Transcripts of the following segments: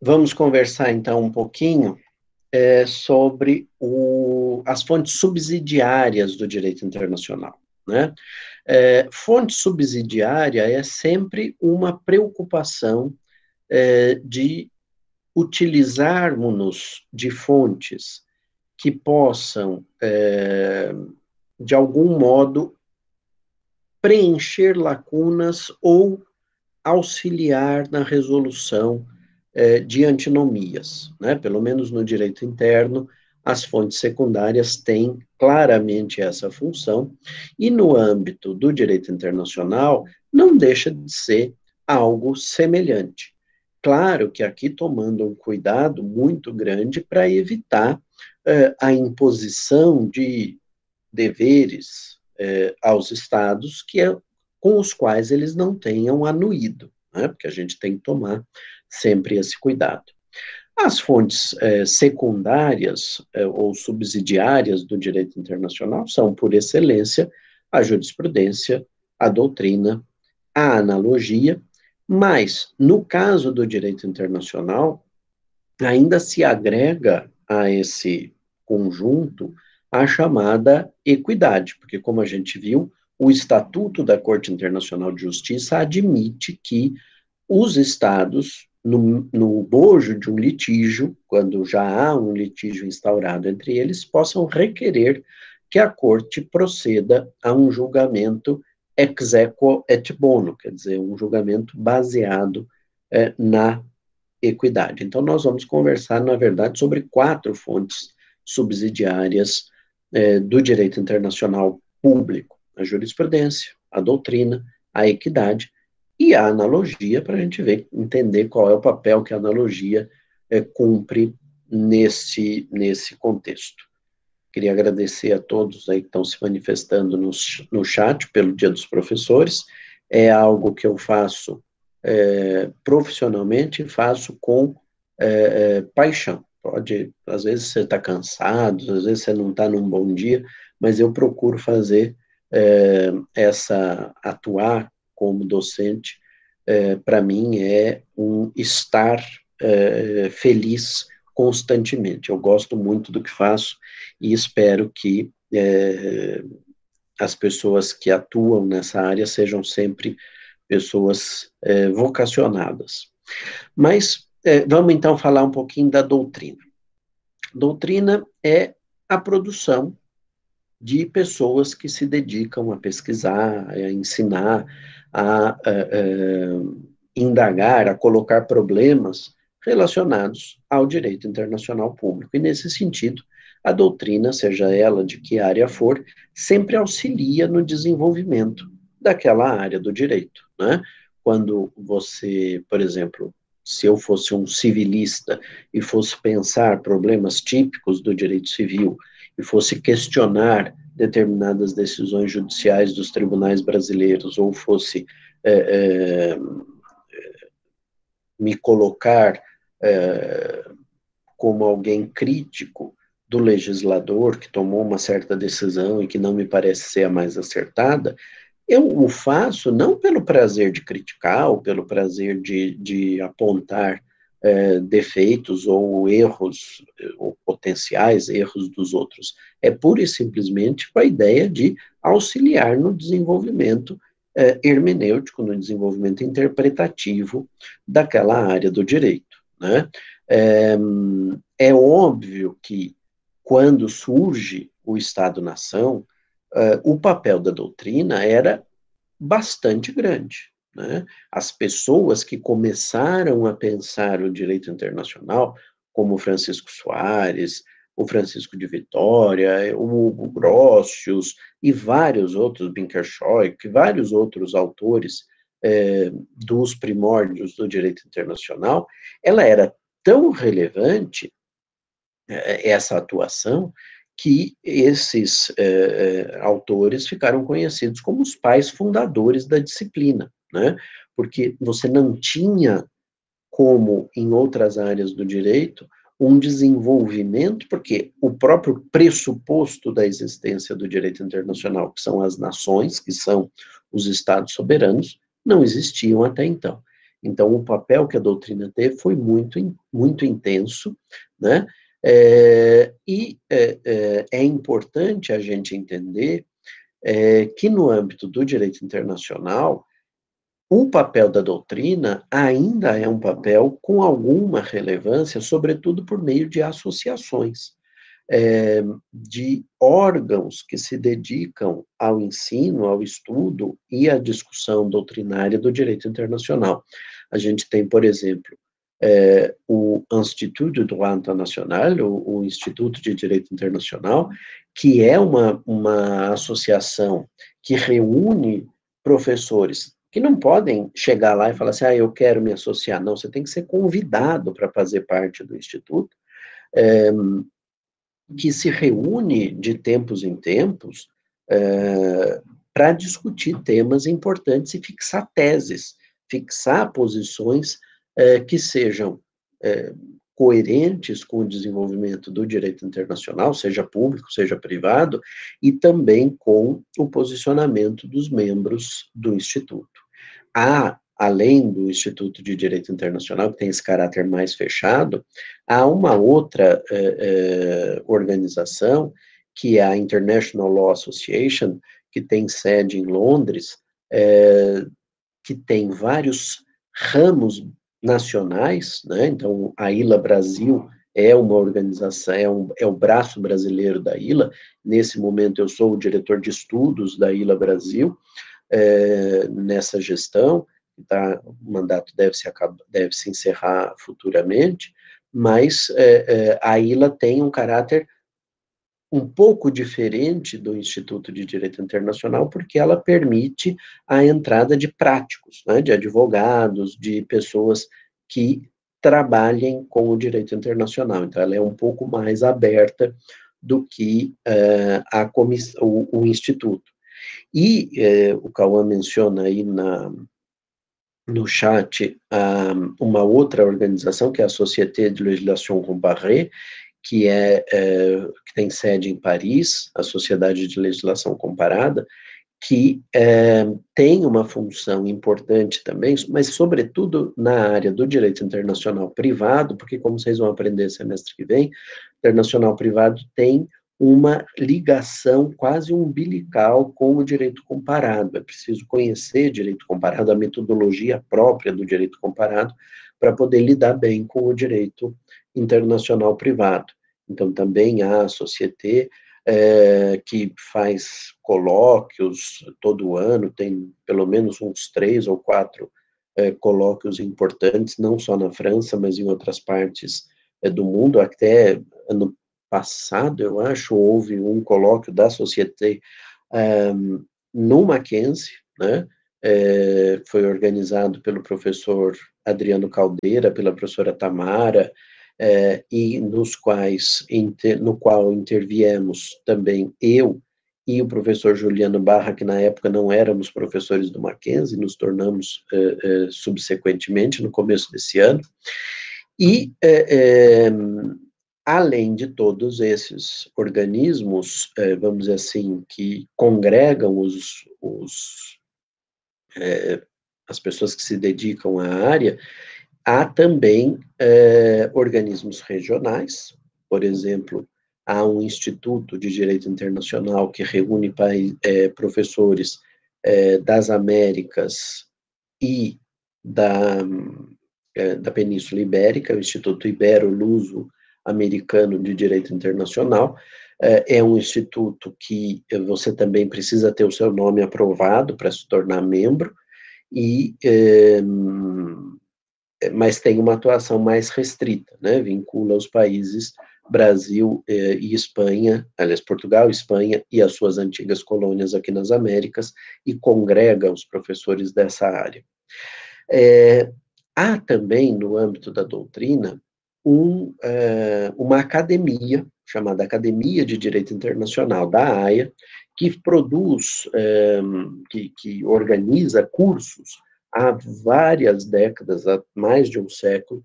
Vamos conversar então um pouquinho é, sobre o, as fontes subsidiárias do direito internacional. Né? É, fonte subsidiária é sempre uma preocupação é, de utilizarmos-nos de fontes que possam, é, de algum modo, preencher lacunas ou auxiliar na resolução é, de antinomias. Né? Pelo menos no direito interno, as fontes secundárias têm claramente essa função, e no âmbito do direito internacional, não deixa de ser algo semelhante. Claro que aqui tomando um cuidado muito grande para evitar eh, a imposição de deveres eh, aos estados que é, com os quais eles não tenham anuído, né? porque a gente tem que tomar sempre esse cuidado. As fontes eh, secundárias ou subsidiárias do direito internacional são, por excelência, a jurisprudência, a doutrina, a analogia mas, no caso do direito internacional, ainda se agrega a esse conjunto a chamada equidade, porque, como a gente viu, o Estatuto da Corte Internacional de Justiça admite que os Estados, no, no bojo de um litígio, quando já há um litígio instaurado entre eles, possam requerer que a Corte proceda a um julgamento ex equo et bono, quer dizer, um julgamento baseado é, na equidade. Então, nós vamos conversar, na verdade, sobre quatro fontes subsidiárias é, do direito internacional público: a jurisprudência, a doutrina, a equidade e a analogia, para a gente ver, entender qual é o papel que a analogia é, cumpre nesse, nesse contexto. Queria agradecer a todos aí que estão se manifestando no, no chat pelo Dia dos Professores. É algo que eu faço é, profissionalmente, faço com é, é, paixão. Pode, às vezes você está cansado, às vezes você não está num bom dia, mas eu procuro fazer é, essa, atuar como docente, é, para mim é um estar é, feliz constantemente. Eu gosto muito do que faço e espero que é, as pessoas que atuam nessa área sejam sempre pessoas é, vocacionadas. Mas é, vamos então falar um pouquinho da doutrina. Doutrina é a produção de pessoas que se dedicam a pesquisar, a ensinar, a, a, a indagar, a colocar problemas relacionados ao direito internacional público. E, nesse sentido, a doutrina, seja ela de que área for, sempre auxilia no desenvolvimento daquela área do direito. Né? Quando você, por exemplo, se eu fosse um civilista e fosse pensar problemas típicos do direito civil e fosse questionar determinadas decisões judiciais dos tribunais brasileiros ou fosse é, é, me colocar é, como alguém crítico do legislador que tomou uma certa decisão e que não me parece ser a mais acertada, eu o faço não pelo prazer de criticar ou pelo prazer de, de apontar é, defeitos ou erros, ou potenciais erros dos outros. É pura e simplesmente com a ideia de auxiliar no desenvolvimento é, hermenêutico, no desenvolvimento interpretativo daquela área do direito. Né? É, é óbvio que, quando surge o Estado-nação, uh, o papel da doutrina era bastante grande. Né? As pessoas que começaram a pensar o direito internacional, como Francisco Soares, o Francisco de Vitória, o Hugo Grossius e vários outros, Binkershoek, vários outros autores é, dos primórdios do direito internacional, ela era tão relevante, é, essa atuação, que esses é, autores ficaram conhecidos como os pais fundadores da disciplina, né? Porque você não tinha, como em outras áreas do direito, um desenvolvimento, porque o próprio pressuposto da existência do direito internacional, que são as nações, que são os estados soberanos, não existiam até então. Então, o papel que a doutrina teve foi muito, muito intenso, né? É, e é, é, é, importante a gente entender é, que, no âmbito do direito internacional, o papel da doutrina ainda é um papel com alguma relevância, sobretudo por meio de associações é, de órgãos que se dedicam ao ensino, ao estudo e à discussão doutrinária do direito internacional. A gente tem, por exemplo, é, o Instituto de Droit o, o, Instituto de Direito Internacional, que é uma, uma associação que reúne professores que não podem chegar lá e falar assim, ah, eu quero me associar. Não, você tem que ser convidado para fazer parte do Instituto. É, que se reúne de tempos em tempos é, para discutir temas importantes e fixar teses, fixar posições é, que sejam coerentes com o desenvolvimento do direito internacional, seja público, seja privado, e também com o posicionamento dos membros do Instituto. Há além do Instituto de Direito Internacional, que tem esse caráter mais fechado, há uma outra eh, eh, organização, que é a International Law Association, que tem sede em Londres, eh, que tem vários ramos nacionais, né? Então, a ILA Brasil é uma organização, é, um, é o braço brasileiro da ILA. Nesse momento, eu sou o diretor de estudos da ILA Brasil, nessa gestão tá, o mandato deve se, deve se encerrar futuramente, mas é, é, a ILA tem um caráter um pouco diferente do Instituto de Direito Internacional, porque ela permite a entrada de práticos, né, de advogados, de pessoas que trabalhem com o direito internacional. Então, ela é um pouco mais aberta do que uh, a o, o Instituto. E uh, o Cauã menciona aí na, no chat um, uma outra organização, que é a Société de Législation Comparée, que, é, é, que tem sede em Paris, a Sociedade de Legislação Comparada, que é, tem uma função importante também, mas sobretudo na área do direito internacional privado, porque como vocês vão aprender semestre que vem, internacional privado tem uma ligação quase umbilical com o direito comparado. É preciso conhecer direito comparado, a metodologia própria do direito comparado, para poder lidar bem com o direito internacional privado. Então, também há a Société, é, que faz colóquios todo ano, tem pelo menos uns três ou quatro é, colóquios importantes, não só na França, mas em outras partes é, do mundo. Até ano passado, eu acho, houve um colóquio da Société um, no Mackenzie, né, foi organizado pelo professor Adriano Caldeira, pela professora Tamara, é, e nos quais, inter, no qual interviemos também eu e o professor Juliano Barra, que na época não éramos professores do Mackenzie, nos tornamos é, é subsequentemente, no começo desse ano, e é, é, além de todos esses organismos, é, vamos dizer assim, que congregam os, os as pessoas que se dedicam à área, há também é, organismos regionais, por exemplo, há um Instituto de Direito Internacional que reúne é, professores é, das Américas e da, é, da Península Ibérica, o Instituto Ibero-Luso americano de direito internacional. É, é um instituto que você também precisa ter o seu nome aprovado para se tornar membro, e, é, mas tem uma atuação mais restrita, né, vincula os países Brasil é, e Espanha, aliás, Portugal, Espanha e as suas antigas colônias aqui nas Américas, e congrega os professores dessa área. É, há também, no âmbito da doutrina, um, é, uma academia, chamada Academia de Direito Internacional da AIA, que produz, é, que, que organiza cursos há várias décadas, há mais de um século,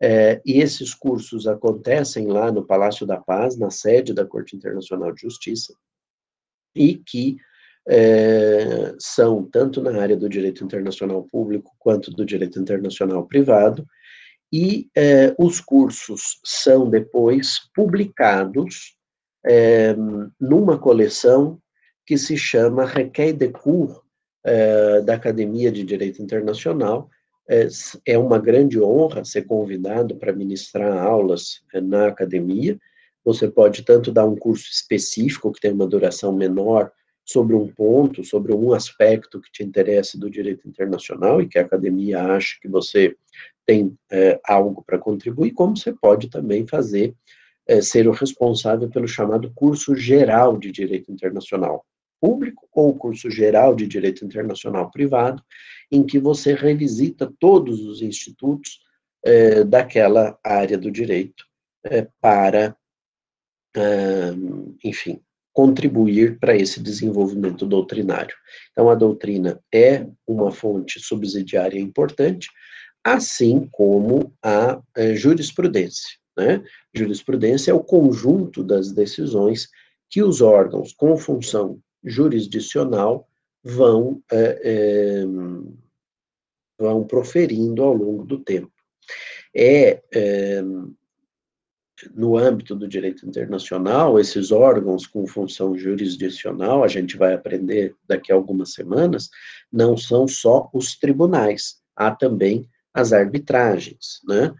é, e esses cursos acontecem lá no Palácio da Paz, na sede da Corte Internacional de Justiça, e que é, são tanto na área do direito internacional público quanto do direito internacional privado, e é, os cursos são depois publicados é, numa coleção que se chama Requet de Cours é, da Academia de Direito Internacional. É, é uma grande honra ser convidado para ministrar aulas é, na academia. Você pode tanto dar um curso específico, que tem uma duração menor, sobre um ponto, sobre um aspecto que te interessa do direito internacional e que a academia acha que você tem é, algo para contribuir, como você pode também fazer, é, ser o responsável pelo chamado curso geral de direito internacional público ou curso geral de direito internacional privado, em que você revisita todos os institutos é, daquela área do direito é, para, é, enfim, contribuir para esse desenvolvimento doutrinário. Então, a doutrina é uma fonte subsidiária importante, assim como a jurisprudência. Né? Jurisprudência é o conjunto das decisões que os órgãos com função jurisdicional vão, é, é, vão proferindo ao longo do tempo. É, é no âmbito do direito internacional, esses órgãos com função jurisdicional, a gente vai aprender daqui a algumas semanas, não são só os tribunais, há também as arbitragens, né?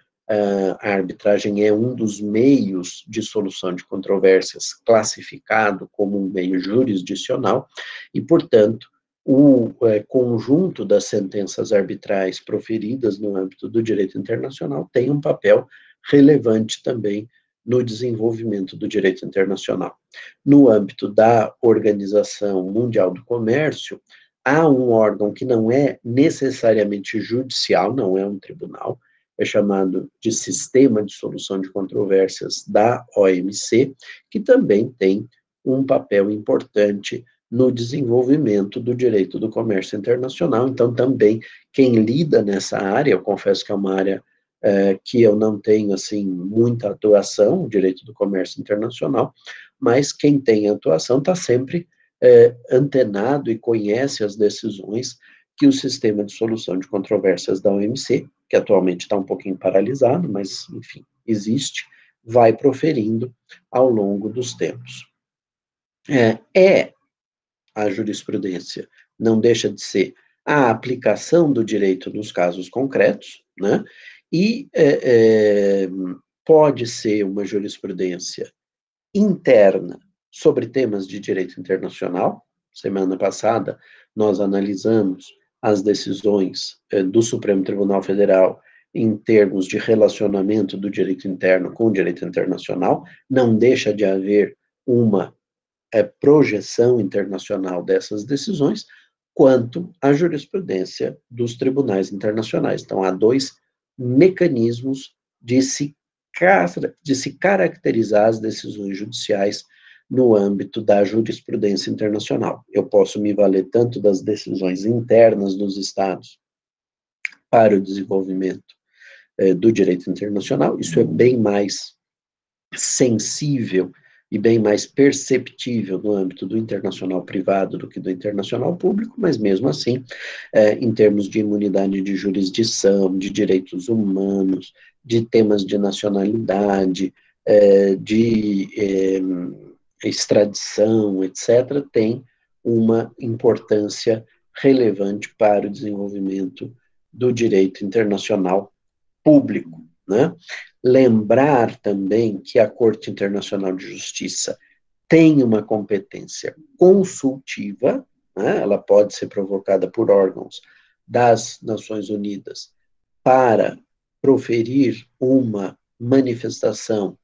A arbitragem é um dos meios de solução de controvérsias classificado como um meio jurisdicional e, portanto, o é, conjunto das sentenças arbitrais proferidas no âmbito do direito internacional tem um papel relevante também no desenvolvimento do direito internacional. No âmbito da Organização Mundial do Comércio, há um órgão que não é necessariamente judicial, não é um tribunal, é chamado de Sistema de Solução de Controvérsias da OMC, que também tem um papel importante no desenvolvimento do direito do comércio internacional. Então, também quem lida nessa área, eu confesso que é uma área é, que eu não tenho, assim, muita atuação, direito do comércio internacional, mas quem tem atuação está sempre é, antenado e conhece as decisões que o sistema de solução de controvérsias da OMC, que atualmente está um pouquinho paralisado, mas, enfim, existe, vai proferindo ao longo dos tempos. É, é a jurisprudência, não deixa de ser a aplicação do direito nos casos concretos, né? E é, é, pode ser uma jurisprudência interna sobre temas de direito internacional. Semana passada, nós analisamos as decisões é, do Supremo Tribunal Federal em termos de relacionamento do direito interno com o direito internacional. Não deixa de haver uma é, projeção internacional dessas decisões, quanto à jurisprudência dos tribunais internacionais. Então, há dois mecanismos de se, de se caracterizar as decisões judiciais no âmbito da jurisprudência internacional. Eu posso me valer tanto das decisões internas dos Estados para o desenvolvimento eh, do direito internacional, isso é bem mais sensível e bem mais perceptível no âmbito do internacional privado do que do internacional público, mas mesmo assim, é, em termos de imunidade de jurisdição, de direitos humanos, de temas de nacionalidade, é, de é, extradição, etc., tem uma importância relevante para o desenvolvimento do direito internacional público. Né? Lembrar também que a Corte Internacional de Justiça tem uma competência consultiva, né? ela pode ser provocada por órgãos das Nações Unidas para proferir uma manifestação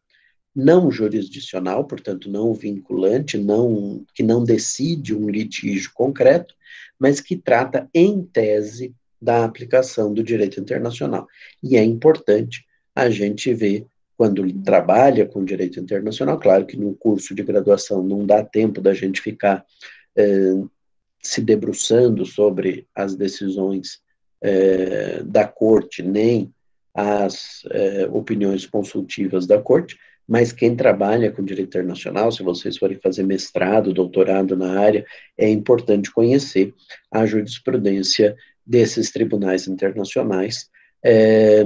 não jurisdicional, portanto não vinculante, não que não decide um litígio concreto, mas que trata em tese da aplicação do direito internacional. E é importante a gente ver quando trabalha com direito internacional, claro que no curso de graduação não dá tempo da gente ficar eh, se debruçando sobre as decisões eh, da corte, nem as eh, opiniões consultivas da corte, mas quem trabalha com direito internacional, se vocês forem fazer mestrado, doutorado na área, é importante conhecer a jurisprudência desses tribunais internacionais. É,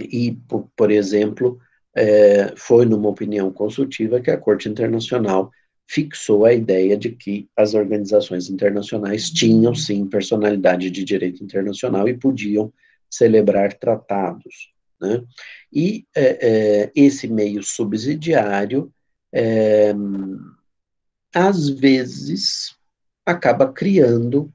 e, por, por exemplo, é, foi numa opinião consultiva que a Corte Internacional fixou a ideia de que as organizações internacionais tinham, sim, personalidade de direito internacional e podiam celebrar tratados. Né? E é, é, esse meio subsidiário, é, às vezes, acaba criando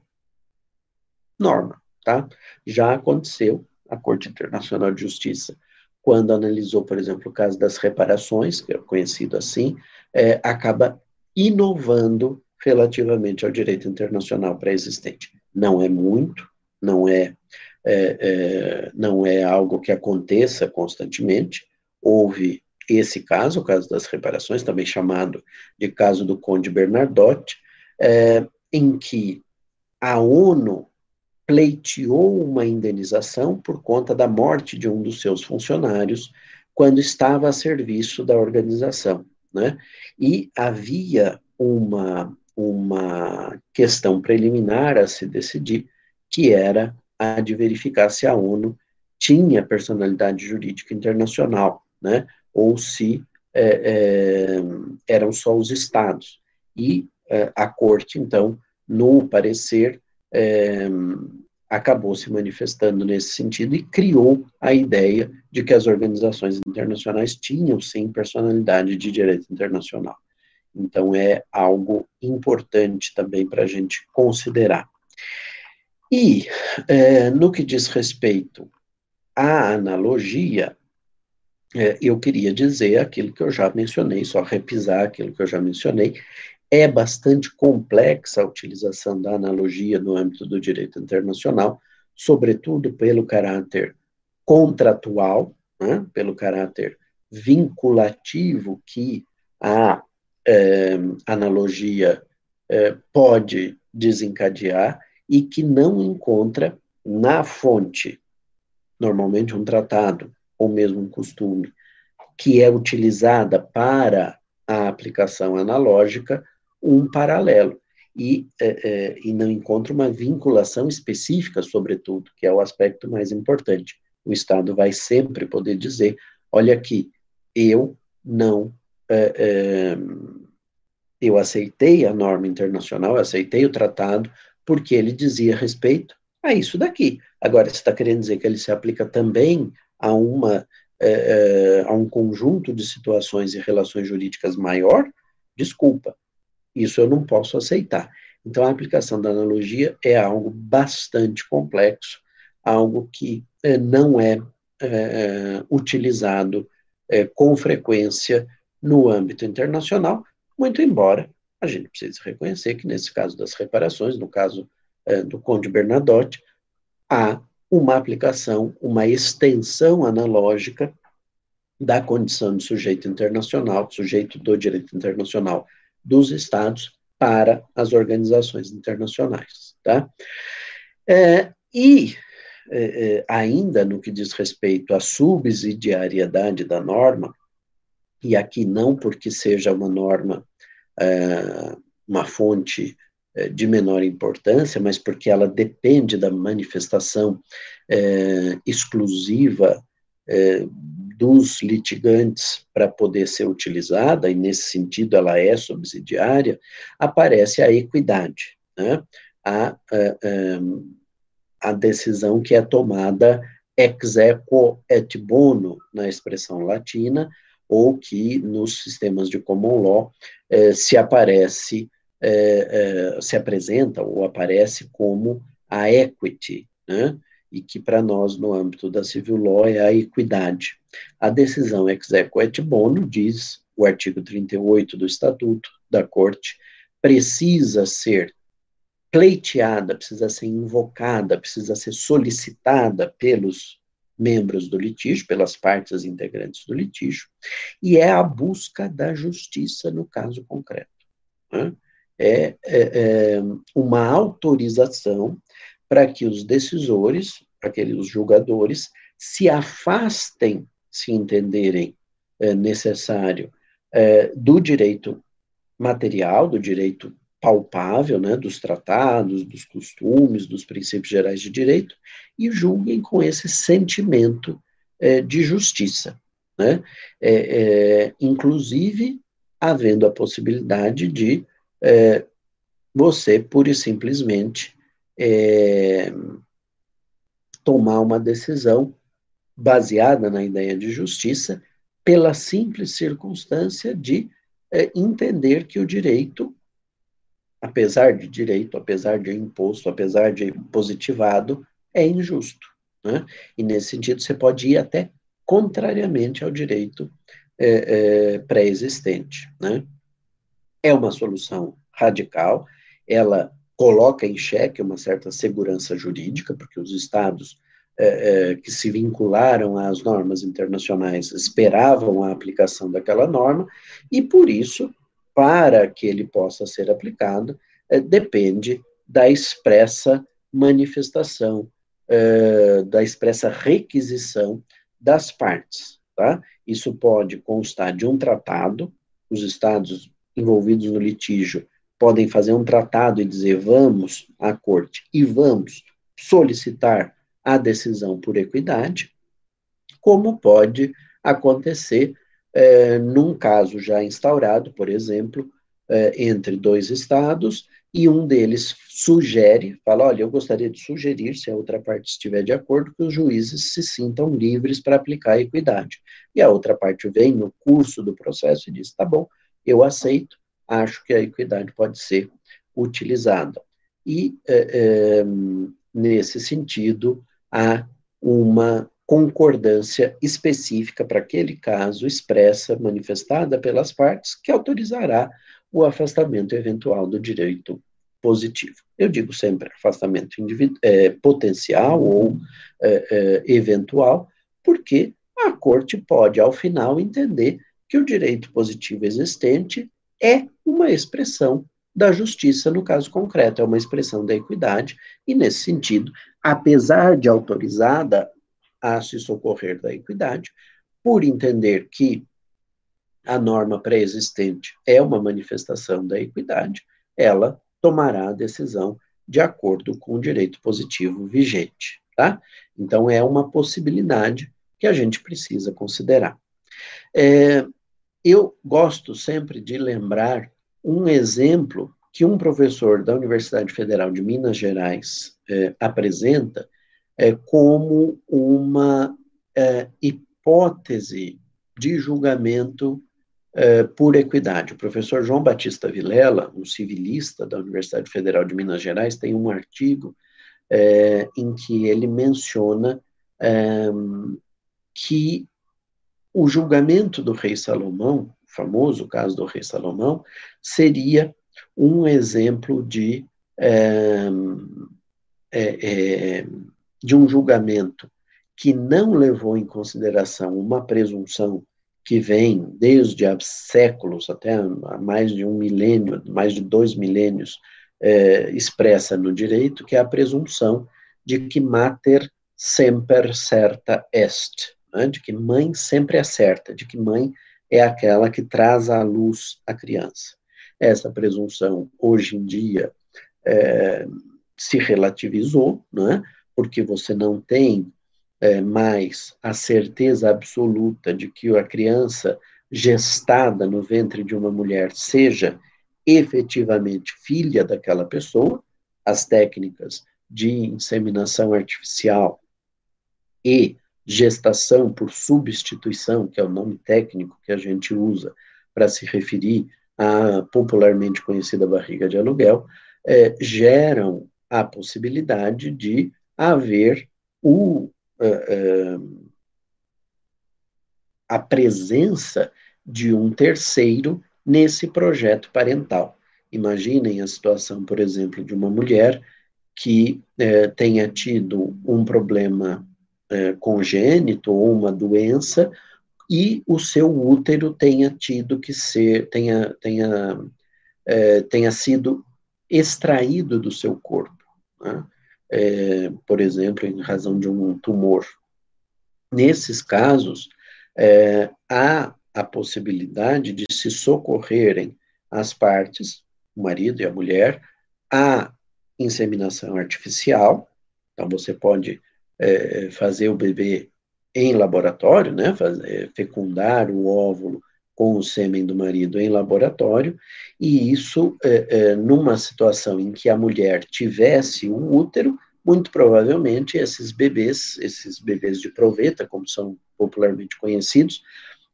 norma. Tá? Já aconteceu, a Corte Internacional de Justiça, quando analisou, por exemplo, o caso das reparações, que é conhecido assim, é, acaba inovando relativamente ao direito internacional pré-existente. Não é muito, não é é, é, não é algo que aconteça constantemente. Houve esse caso, o caso das reparações, também chamado de caso do Conde Bernardotti, é, em que a ONU pleiteou uma indenização por conta da morte de um dos seus funcionários quando estava a serviço da organização, né? E havia uma uma questão preliminar a se decidir, que era a de verificar se a ONU tinha personalidade jurídica internacional, né, ou se é, é, eram só os estados. E é, a corte, então, no parecer, é, acabou se manifestando nesse sentido e criou a ideia de que as organizações internacionais tinham, sim, personalidade de direito internacional. Então, é algo importante também para a gente considerar. E, é, no que diz respeito à analogia, é, eu queria dizer aquilo que eu já mencionei, só repisar aquilo que eu já mencionei, é bastante complexa a utilização da analogia no âmbito do direito internacional, sobretudo pelo caráter contratual, né, pelo caráter vinculativo que a é, analogia é, pode desencadear, e que não encontra na fonte, normalmente um tratado ou mesmo um costume, que é utilizada para a aplicação analógica, um paralelo. E, é, é, e não encontra uma vinculação específica, sobretudo, que é o aspecto mais importante. O Estado vai sempre poder dizer: olha aqui, eu não. É, é eu aceitei a norma internacional, aceitei o tratado, porque ele dizia respeito a isso daqui. Agora, está querendo dizer que ele se aplica também a uma é, é, a um conjunto de situações e relações jurídicas maior? Desculpa, isso eu não posso aceitar. Então, a aplicação da analogia é algo bastante complexo, algo que é, não é, é utilizado é, com frequência no âmbito internacional, muito embora a gente precisa reconhecer que, nesse caso das reparações, no caso é, do Conde Bernadotte, há uma aplicação, uma extensão analógica da condição de sujeito internacional, sujeito do direito internacional dos Estados para as organizações internacionais. Tá? É, e, é, é ainda no que diz respeito à subsidiariedade da norma, e aqui não porque seja uma norma uma fonte é, de menor importância, mas porque ela depende da manifestação é, exclusiva dos litigantes para poder ser utilizada, e nesse sentido ela é subsidiária, aparece a equidade, né? a, a, a decisão que é tomada ex equo et bono, na expressão latina, ou que nos sistemas de common law eh, se aparece, eh, eh, se apresenta ou aparece como a equity, né? e que para nós, no âmbito da civil law, é a equidade. A decisão ex equo et bono, diz o artigo 38 do Estatuto da Corte, precisa ser pleiteada, precisa ser invocada, precisa ser solicitada pelos membros do litígio, pelas partes integrantes do litígio, e é a busca da justiça no caso concreto. Né? É, é, é, uma autorização para que os decisores, aqueles julgadores, se afastem, se entenderem é, necessário é, do direito material, do direito palpável, né, dos tratados, dos costumes, dos princípios gerais de direito, e julguem com esse sentimento é, de justiça, né, é, é, inclusive havendo a possibilidade de é, você, pura e simplesmente, é, tomar uma decisão baseada na ideia de justiça, pela simples circunstância de é, entender que o direito, apesar de direito, apesar de imposto, apesar de positivado, é injusto. Né? E nesse sentido, você pode ir até contrariamente ao direito é, é, pré-existente. Né? É uma solução radical, ela coloca em xeque uma certa segurança jurídica, porque os estados é, é, que se vincularam às normas internacionais esperavam a aplicação daquela norma, e por isso, para que ele possa ser aplicado, é, depende da expressa manifestação, é, da expressa requisição das partes. Tá? Isso pode constar de um tratado, os estados envolvidos no litígio podem fazer um tratado e dizer vamos à corte e vamos solicitar a decisão por equidade, como pode acontecer é, num caso já instaurado, por exemplo, é, entre dois estados, e um deles sugere, fala, olha, eu gostaria de sugerir, se a outra parte estiver de acordo, que os juízes se sintam livres para aplicar a equidade. E a outra parte vem no curso do processo e diz, tá bom, eu aceito, acho que a equidade pode ser utilizada. E, é, é, nesse sentido, há uma concordância específica para aquele caso, expressa, manifestada pelas partes, que autorizará o afastamento eventual do direito positivo. Eu digo sempre afastamento é, potencial ou é, é, eventual, porque a corte pode, ao final, entender que o direito positivo existente é uma expressão da justiça no caso concreto, é uma expressão da equidade, e nesse sentido, apesar de autorizada a se socorrer da equidade, por entender que a norma pré-existente é uma manifestação da equidade, ela tomará a decisão de acordo com o direito positivo vigente, tá? Então, é uma possibilidade que a gente precisa considerar. É, eu gosto sempre de lembrar um exemplo que um professor da Universidade Federal de Minas Gerais é, apresenta é, como uma é, hipótese de julgamento é, por equidade. O professor João Batista Vilela, um civilista da Universidade Federal de Minas Gerais, tem um artigo é, em que ele menciona é, que o julgamento do rei Salomão famoso caso do rei Salomão, seria um exemplo de, é, é, de um julgamento que não levou em consideração uma presunção que vem desde há séculos, até há mais de um milênio, mais de dois milênios, é, expressa no direito, que é a presunção de que mater semper certa est, né, de que mãe sempre acerta, de que mãe é aquela que traz à luz a criança. Essa presunção, hoje em dia, é, se relativizou, né, porque você não tem é, mais a certeza absoluta de que a criança gestada no ventre de uma mulher seja efetivamente filha daquela pessoa, as técnicas de inseminação artificial e gestação por substituição, que é o nome técnico que a gente usa para se referir à popularmente conhecida barriga de aluguel, é, geram a possibilidade de haver o, é, é, a presença de um terceiro nesse projeto parental. Imaginem a situação, por exemplo, de uma mulher que é, tenha tido um problema congênito ou uma doença e o seu útero tenha tido que ser, tenha, tenha, tenha sido extraído do seu corpo, né? É, por exemplo, em razão de um tumor. Nesses casos, é, há a possibilidade de se socorrerem as partes, o marido e a mulher, a inseminação artificial. Então, você pode é, fazer o bebê em laboratório, né, fazer, fecundar o óvulo com o sêmen do marido em laboratório, e isso, é, é, numa situação em que a mulher tivesse um útero, muito provavelmente esses bebês, esses bebês de proveta, como são popularmente conhecidos,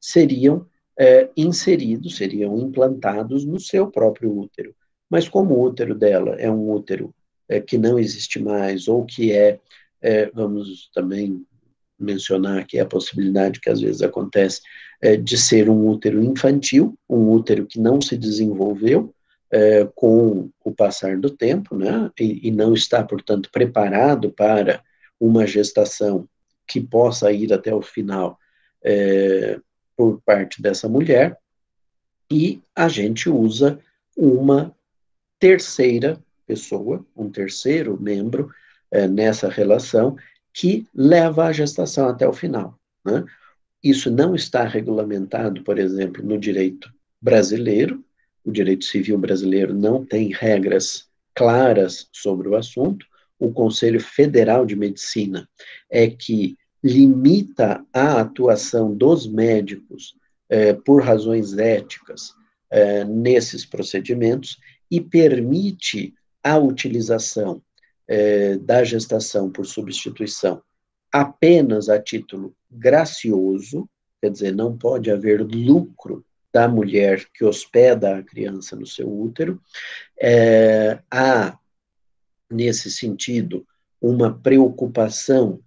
seriam é, inseridos, seriam implantados no seu próprio útero. Mas como o útero dela é um útero é, que não existe mais, ou que é, é, vamos também mencionar aqui a possibilidade que às vezes acontece é, de ser um útero infantil, um útero que não se desenvolveu é, com o passar do tempo, né, e, e, não está, portanto, preparado para uma gestação que possa ir até o final é, por parte dessa mulher, e a gente usa uma terceira pessoa, um terceiro membro é, nessa relação, que leva a gestação até o final. Né? Isso não está regulamentado, por exemplo, no direito brasileiro, o direito civil brasileiro não tem regras claras sobre o assunto. O Conselho Federal de Medicina é que limita a atuação dos médicos eh, por razões éticas eh, nesses procedimentos e permite a utilização é, da gestação por substituição apenas a título gracioso, quer dizer, não pode haver lucro da mulher que hospeda a criança no seu útero. É, há, nesse sentido, uma preocupação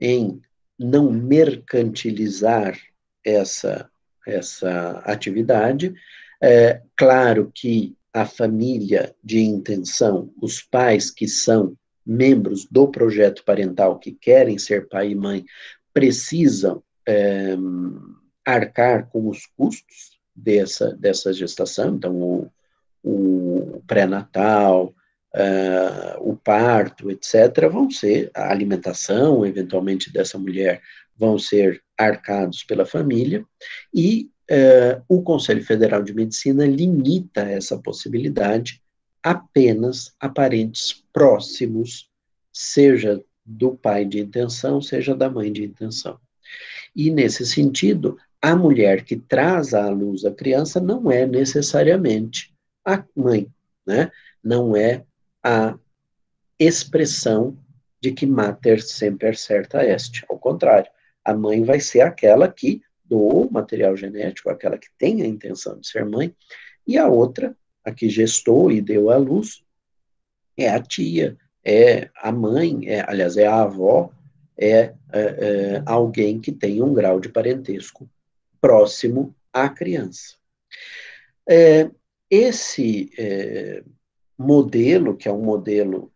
em não mercantilizar essa, essa atividade. É, claro que a família de intenção, os pais que são membros do projeto parental que querem ser pai e mãe precisam é, arcar com os custos dessa, dessa gestação, então o, o pré-natal, uh, o parto, etc., vão ser, a alimentação, eventualmente, dessa mulher vão ser arcados pela família, e uh, o Conselho Federal de Medicina limita essa possibilidade apenas a parentes próximos, seja do pai de intenção, seja da mãe de intenção. E, nesse sentido, a mulher que traz à luz a criança não é necessariamente a mãe, né? Não é a expressão de que mater semper certa est. Ao contrário, a mãe vai ser aquela que doou material genético, aquela que tem a intenção de ser mãe, e a outra a que gestou e deu à luz, é a tia, é a mãe, é, aliás, é a avó, é, é, é alguém que tem um grau de parentesco próximo à criança. É, esse é, modelo, que é um modelo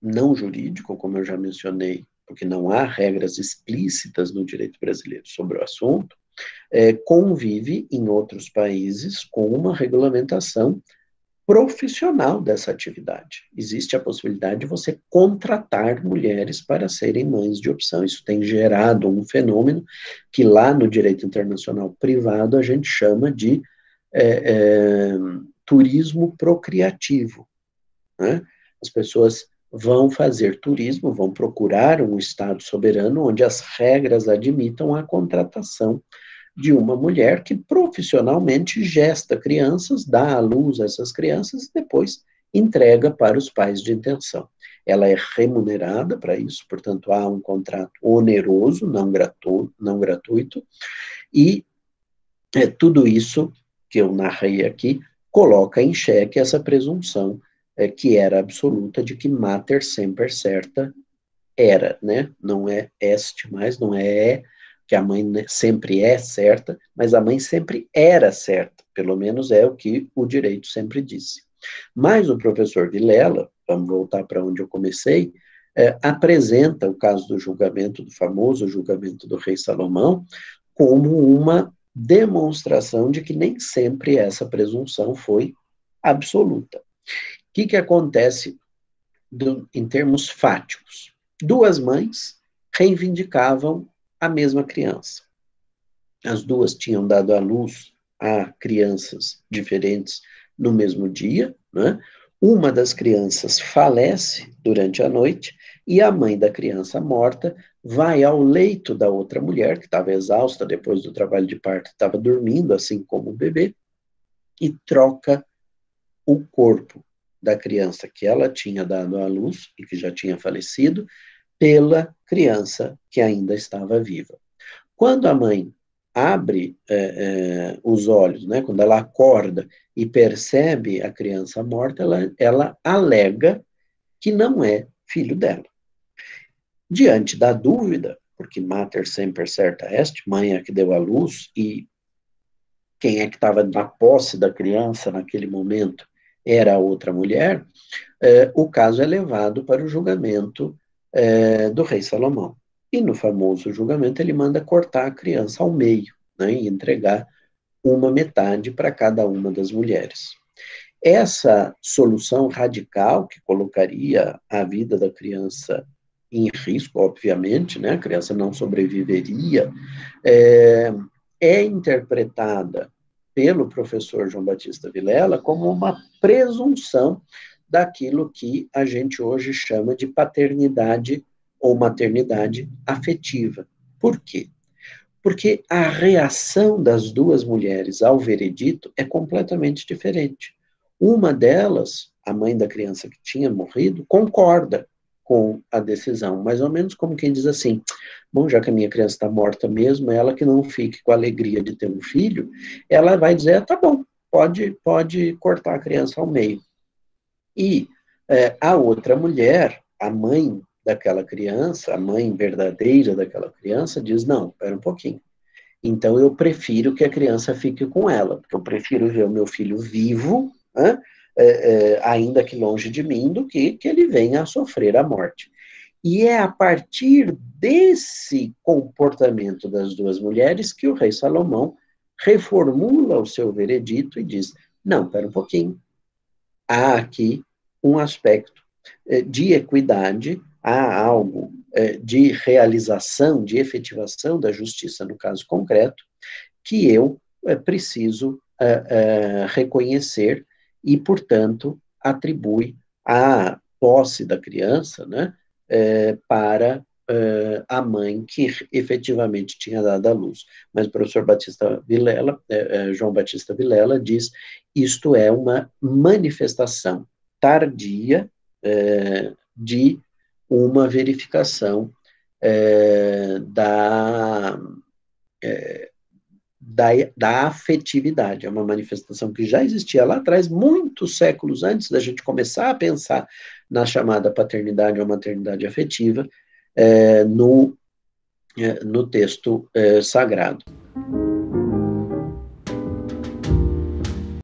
não jurídico, como eu já mencionei, porque não há regras explícitas no direito brasileiro sobre o assunto, é, convive em outros países com uma regulamentação profissional dessa atividade. Existe a possibilidade de você contratar mulheres para serem mães de opção. Isso tem gerado um fenômeno que lá no direito internacional privado a gente chama de é, é, turismo procriativo. Né? As pessoas vão fazer turismo, vão procurar um Estado soberano onde as regras admitam a contratação de uma mulher que profissionalmente gesta crianças, dá à luz essas crianças e depois entrega para os pais de intenção. Ela é remunerada para isso, portanto, há um contrato oneroso, não, gratu não gratuito, e é, tudo isso que eu narrei aqui coloca em xeque essa presunção é, que era absoluta de que mater semper certa era, né? Não é est mais, não é que a mãe sempre é certa, mas a mãe sempre era certa, pelo menos é o que o direito sempre disse. Mas o professor Vilela, vamos voltar para onde eu comecei, é, apresenta o caso do julgamento, do famoso julgamento do rei Salomão, como uma demonstração de que nem sempre essa presunção foi absoluta. O que, que acontece do, em termos fáticos? Duas mães reivindicavam a mesma criança. as duas tinham dado à luz a crianças diferentes no mesmo dia, né? Uma das crianças falece durante a noite e a mãe da criança morta vai ao leito da outra mulher, que estava exausta depois do trabalho de parto, estava dormindo, assim como o bebê, e troca o corpo da criança que ela tinha dado à luz e que já tinha falecido, pela criança que ainda estava viva. Quando a mãe abre é, é, os olhos, né, quando ela acorda e percebe a criança morta, ela, ela alega que não é filho dela. Diante da dúvida, porque mater sempre certa est, mãe é que deu a luz, e quem é que estava na posse da criança naquele momento era a outra mulher, é, o caso é levado para o julgamento é, do rei Salomão. E no famoso julgamento ele manda cortar a criança ao meio né, e entregar uma metade para cada uma das mulheres. Essa solução radical, que colocaria a vida da criança em risco, obviamente, né, a criança não sobreviveria, é, é interpretada pelo professor João Batista Vilela como uma presunção daquilo que a gente hoje chama de paternidade ou maternidade afetiva. Por quê? Porque a reação das duas mulheres ao veredito é completamente diferente. Uma delas, a mãe da criança que tinha morrido, concorda com a decisão, mais ou menos como quem diz assim: bom, já que a minha criança está morta mesmo, ela que não fique com a alegria de ter um filho, ela vai dizer: tá bom, pode, pode cortar a criança ao meio. E é, a outra mulher, a mãe daquela criança, a mãe verdadeira daquela criança, diz: não, espera um pouquinho. Então eu prefiro que a criança fique com ela, porque eu prefiro ver o meu filho vivo, né, é, é, ainda que longe de mim, do que que ele venha a sofrer a morte. E é a partir desse comportamento das duas mulheres que o rei Salomão reformula o seu veredito e diz: não, espera um pouquinho. Há aqui um aspecto é, de equidade, há algo é, de realização, de efetivação da justiça no caso concreto, que eu é, preciso reconhecer e, portanto, atribui a posse da criança né, para a mãe que efetivamente tinha dado a luz. Mas o professor Batista Vilela, João Batista Vilela, diz isto é uma manifestação tardia uh, de uma verificação da, da, da afetividade. É uma manifestação que já existia lá atrás, muitos séculos antes da gente começar a pensar na chamada paternidade ou maternidade afetiva, é, no, é, no texto é, sagrado.